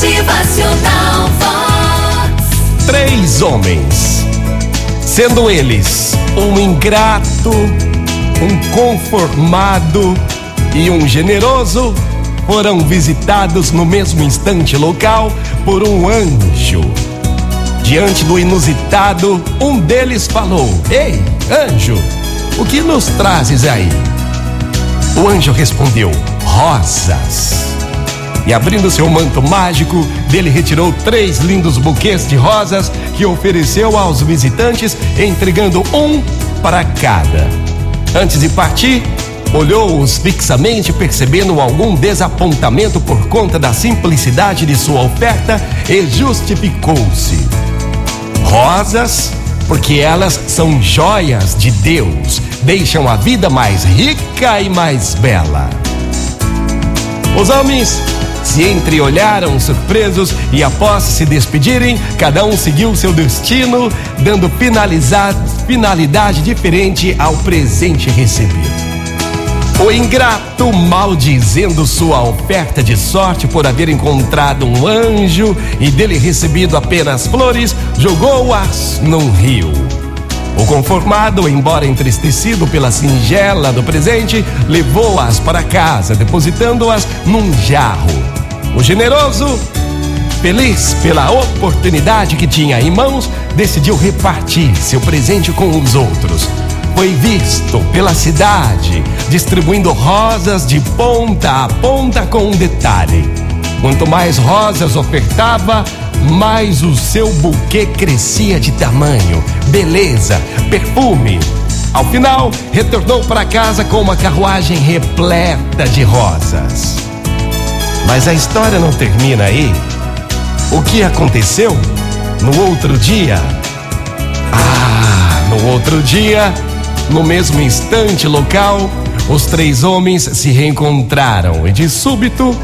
Motivacional Vox. Três homens, sendo eles um ingrato, um conformado e um generoso, foram visitados no mesmo instante local por um anjo. Diante do inusitado, um deles falou: Ei, anjo, o que nos trazes aí? O anjo respondeu: Rosas. E abrindo seu manto mágico, dele retirou três lindos buquês de rosas que ofereceu aos visitantes, entregando um para cada. Antes de partir, olhou-os fixamente, percebendo algum desapontamento por conta da simplicidade de sua oferta, e justificou-se. Rosas, porque elas são joias de Deus, deixam a vida mais rica e mais bela. Os homens se entreolharam surpresos e, após se despedirem, cada um seguiu seu destino, dando finalidade diferente ao presente recebido. O ingrato, maldizendo sua oferta de sorte por haver encontrado um anjo e dele recebido apenas flores, jogou-as num rio. O conformado, embora entristecido pela singela do presente, levou-as para casa, depositando-as num jarro. O generoso, feliz pela oportunidade que tinha em mãos, decidiu repartir seu presente com os outros. Foi visto pela cidade, distribuindo rosas de ponta a ponta com um detalhe. Quanto mais rosas ofertava, mais o seu buquê crescia de tamanho, beleza, perfume. Ao final, retornou para casa com uma carruagem repleta de rosas. Mas a história não termina aí. O que aconteceu no outro dia? Ah, no outro dia, no mesmo instante local, os três homens se reencontraram e de súbito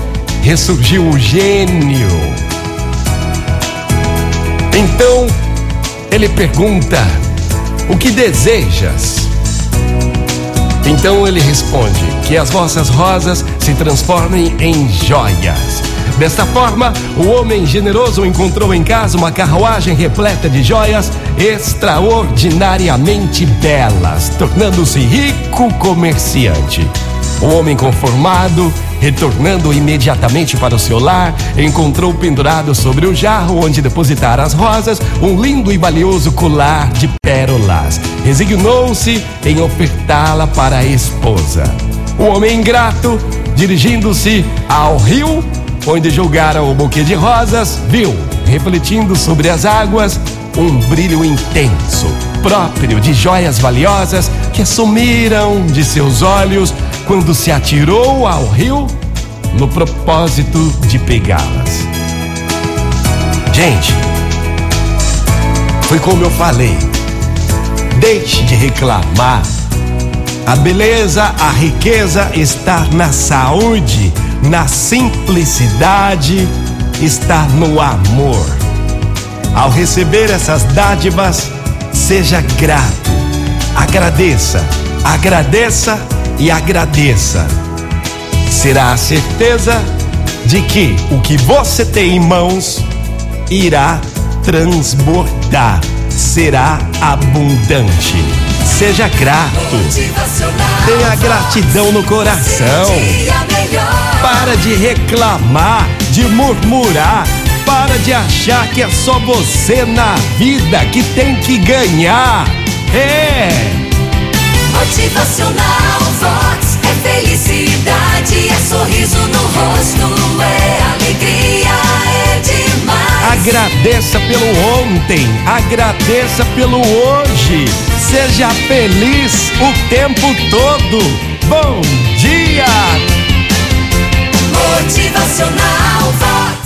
ressurgiu o gênio então ele pergunta: O que desejas? Então ele responde: Que as vossas rosas se transformem em joias. Desta forma, o homem generoso encontrou em casa uma carruagem repleta de joias extraordinariamente belas, tornando-se rico comerciante. O homem conformado Retornando imediatamente para o seu lar, encontrou pendurado sobre o jarro onde depositar as rosas um lindo e valioso colar de pérolas. Resignou-se em ofertá-la para a esposa. O homem ingrato, dirigindo-se ao rio, onde julgara o buquê de rosas, viu, refletindo sobre as águas, um brilho intenso, próprio de joias valiosas que sumiram de seus olhos quando se atirou ao rio no propósito de pegá-las. Gente, foi como eu falei. Deixe de reclamar. A beleza, a riqueza está na saúde, na simplicidade, está no amor. Ao receber essas dádivas, seja grato, agradeça, agradeça e agradeça. Será a certeza de que o que você tem em mãos irá transbordar, será abundante. Seja grato, tenha gratidão no coração. Para de reclamar, de murmurar, para de achar que é só você na vida que tem que ganhar. É. Motivacional Vox é felicidade, é sorriso no rosto, é alegria, é demais. Agradeça pelo ontem, agradeça pelo hoje. Seja feliz o tempo todo. Bom dia! Motivacional Vox.